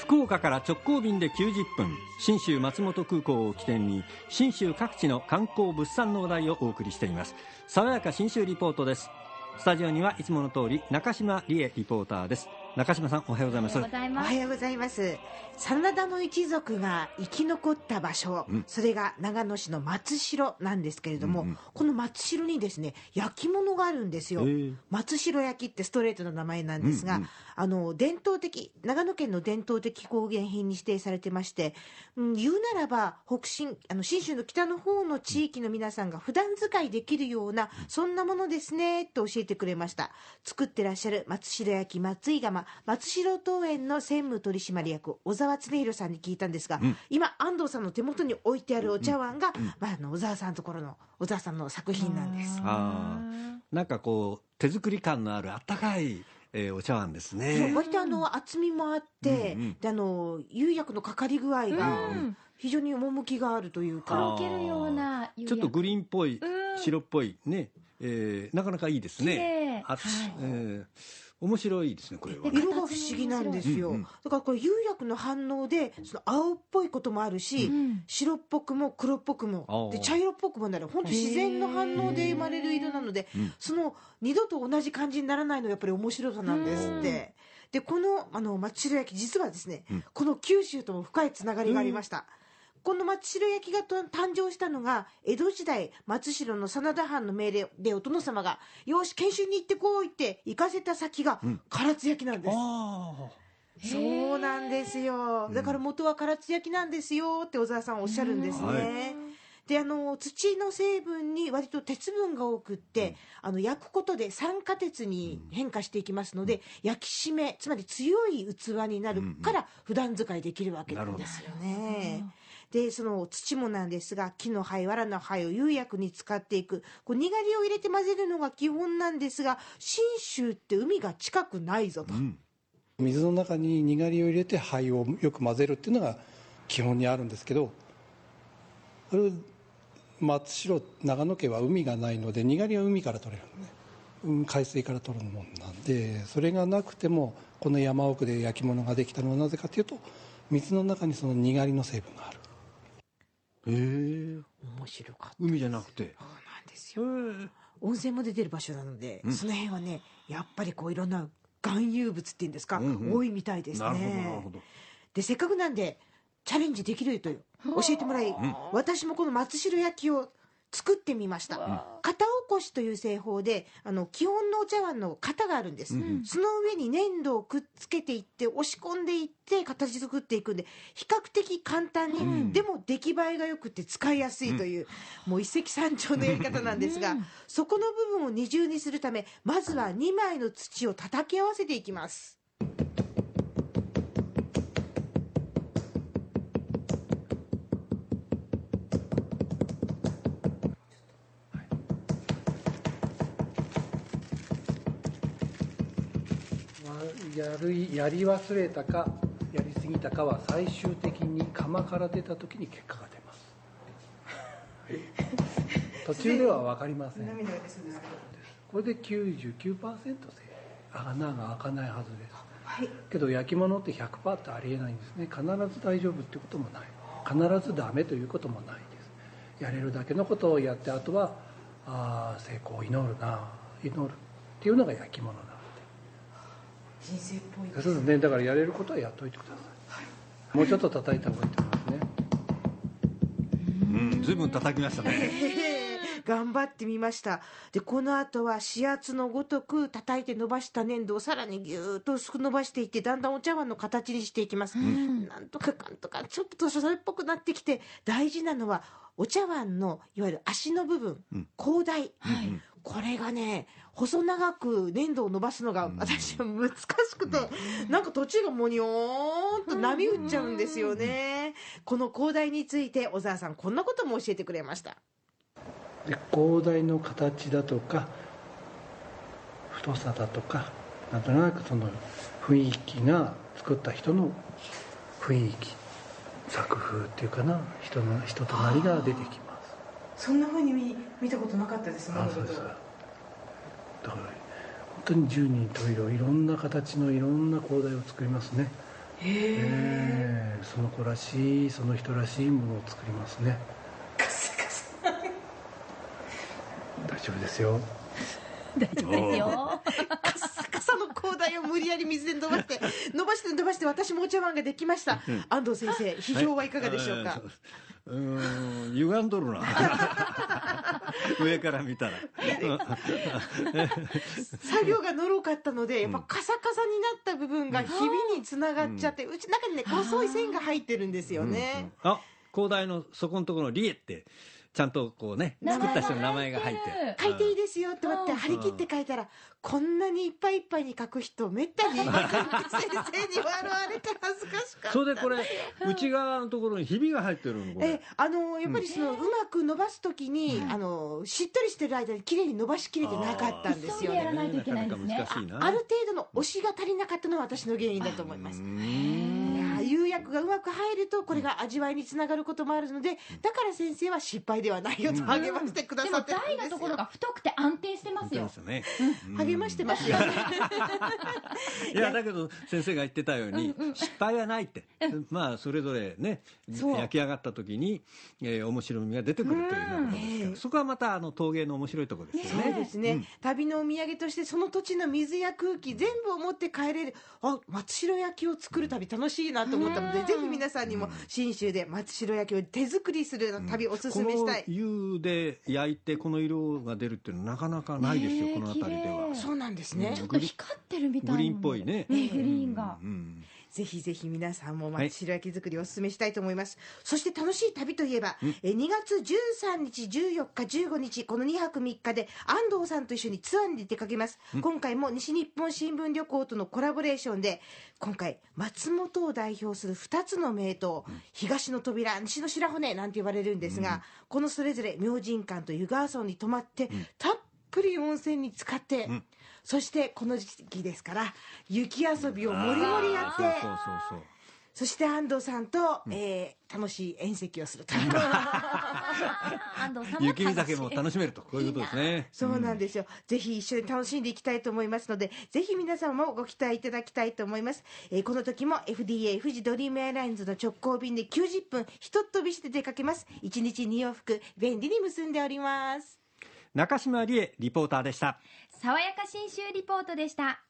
福岡から直行便で90分信州松本空港を起点に信州各地の観光物産の話題をお送りしています。爽やか信州リポートです。スタジオにはいつもの通り中島理恵リポーターです。中島さんおはようございます。おはようございます。真田の一族が生き残った場所、うん、それが長野市の松代なんですけれども、うんうん、この松代にですね焼き物があるんですよ。松代焼きってストレートの名前なんですが、うんうん、あの伝統的長野県の伝統的工芸品に指定されてまして、うん、言うならば北信あの信州の北の方の地域の皆さんが普段使いできるような、そんなものですねと教えてくれました。作ってらっしゃる松代焼き松井窯松代桃園の専務取締役小沢恒弘さんに聞いたんですが、うん、今安藤さんの手元に置いてあるお茶碗が、うん。まあ、あの小沢さんのところの小沢さんの作品なんです。あなんかこう手作り感のあるあったかいえー、お茶碗ですね。割とあの厚みもあって、うんうん、であの釉薬のかかり具合が非常に趣があるというか、とろけるようなちょっとグリーンっぽい、白っぽいね、えー、なかなかいいですね。はい、えー面白いですねこれは、色が不思議なんですよ、うんうん、だからこれ釉薬の反応でその青っぽいこともあるし、うん、白っぽくも黒っぽくも。で茶色っぽくもなる。本当自然の反応で生まれる色なので、その二度と同じ感じにならないのがやっぱり面白さなんですって。でこのあの松代焼き実はですね、この九州とも深いつながりがありました。この松代焼きが誕生したのが江戸時代松代の真田藩の命令でお殿様が「よし研修に行ってこい」って行かせた先が唐津焼きなんです。そうなんですよ。だから元は唐津焼きなんですよって小沢さんおっしゃるんですね。はい。であの土の成分に割と鉄分が多くって、うん、あの焼くことで酸化鉄に変化していきますので、うん、焼き締めつまり強い器になるから普段使いできるわけなんですよね。でその土もなんですが木の灰藁の灰を釉薬に使っていく。こうにがりを入れて混ぜるのが基本なんですが信州って海が近くないぞと、うん、水の中ににがりを入れて灰をよく混ぜるっていうのが基本にあるんですけどあれ松代長野県は海がないのでにがりは海から取れるのね。海水から取るもんなんでそれがなくてもこの山奥で焼き物ができたのはなぜかというと水の中にそのにがりの成分がある。へえ面白かった海じゃなくてそうなんですよ。温泉も出てる場所なので、うん、その辺はねやっぱりこういろんな含有物っていうんですか、うんうん、多いみたいですね。でせっかくなんでチャレンジできるという教えてもらい、うん、私もこの松代焼きを作ってみました。型起こしという製法であの基本のお茶碗の型があるんです、うん、その上に粘土をくっつけていって押し込んでいって形作っていくんで比較的簡単に、うん、でも出来栄えがよくて使いやすいという、うん、もう一石三鳥のやり方なんですが、そこの部分を二重にするためまずは2枚の土を叩き合わせていきますやるやり忘れたかやりすぎたかは最終的に釜から出た時に結果が出ます。途中では分かりません。これで99%せ穴が開かないはずです、はい、けど焼き物って100%ってありえないんですね。必ず大丈夫ってこともない。必ずダメということもないです。やれるだけのことをやってあとはあ成功を祈るな祈るっていうのが焼き物な人生っぽいそうですね。だからやれることはやっといてください、はい、もうちょっと叩いた方がいいと思いますね。うん随分叩きましたね。頑張ってみました。でこの後は指圧のごとく叩いて伸ばした粘土をさらにぎゅーっと薄く伸ばしていってだんだんお茶碗の形にしていきます、うん、なんとかかんとかちょっとそれっぽくなってきて大事なのはお茶碗のいわゆる足の部分、うん、高台、はい、これがね細長く粘土を伸ばすのが私は難しくて、なんか途中がもにょーんと波打っちゃうんですよね。この広大について小沢さんこんなことも教えてくれました。で広大の形だとか太さだとかなんとなくその雰囲気が作った人の雰囲気作風っていうかな人の人となりが出てきます。そんなふうに見見たことなかったですあそうです。だから本当に十人十色いろんな形のいろんな広大を作りますね。ええその子らしいその人らしいものを作りますね。大丈夫ですよ。大丈夫ですよサの広大を無理やり水で伸ばして 伸ばして伸ばして私もお茶碗ができました。安藤先生批評はいかがでしょうか、うーん歪んどるな。上から見たら。作業がのろかったのでやっぱカサカサになった部分がひびにつながっちゃって、うち中にね細い線が入ってるんですよね、あ広大のそこのところのリエってちゃんとこうね作った人の名前が入って書いていいですよって思ってうん。張り切って書いたらこんなにいっぱいいっぱいに書く人めったにいなかった先生に笑われて恥ずかしかった。それでこれ内側のところにひびが入ってるのこえれあのやっぱりその、うまく伸ばすときに、あのしっとりしてる間に綺麗に伸ばしきれてなかったんですよね。ある程度の押しが足りなかったのは私の原因だと思います薬がうまく入るとこれが味わいにつながることもあるのでだから先生は失敗ではないよと励ましてくだでもさってるん台のですよところが太くて安定してますよ。ね。励ましてますよね。いやだけど先生が言ってたように失敗はないって。まあそれぞれね焼き上がった時にえー面白みが出てくるというようなことですから。そこはまたあの陶芸の面白いところですよそうねですね、旅のお土産としてその土地の水や空気全部を持って帰れる。あ松代焼きを作る旅楽しいなと思ったので、ぜひ皆さんにも信州で松代焼きを手作りする旅おすすめしたい、湯で焼いてこの色が出るっていうのはなかなかないですよ、この辺りでは。そうなんですね、ちょっと光ってるみたいなグリーンっぽいね。グリーンが。うんぜひぜひ皆さんも松代焼き作りをお勧めしたいと思います、そして楽しい旅といえば、え2月13日14日15日この2泊3日で安藤さんと一緒にツアーに出かけます、今回も西日本新聞旅行とのコラボレーションで今回松本を代表する2つの名湯、東の扉西の白骨なんて言われるんですが、このそれぞれ明神館と湯川村に泊まって、たっぷり温泉に浸かって、そしてこの時期ですから雪遊びをもりもりやってそうそうそうそう。そして安藤さんと、えー楽しい宴席をすると。安藤さんも雪見酒も楽しめると。こういうことですね。そうなんですよ、ぜひ一緒に楽しんでいきたいと思いますのでぜひ皆さんもご期待いただきたいと思います、えーこの時も FDA 富士ドリームエアラインズの直行便で90分ひとっ飛びして出かけます。1日2往復便利に結んでおります。中島理恵リポーターでした爽やか新州リポートでした。